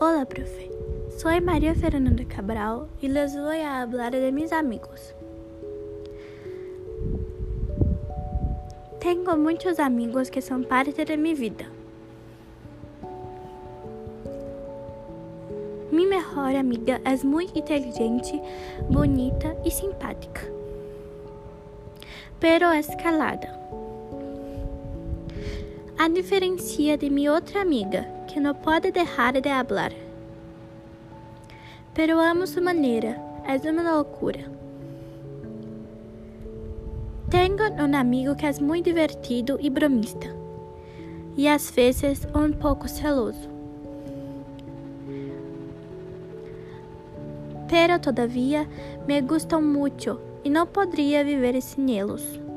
Hola, profe. Soy María Fernanda Cabral y les voy a hablar de mis amigos. Tengo muchos amigos que son parte de mi vida. Mi mejor amiga es muy inteligente, bonita y simpática, pero es calada. A diferencia de mi otra amiga, que no puede dejar de hablar. Pero amo su manera, es una locura. Tengo um amigo que é muito divertido e bromista, e às vezes um pouco celoso. Pero todavia me gustam muito e não poderia viver sem eles.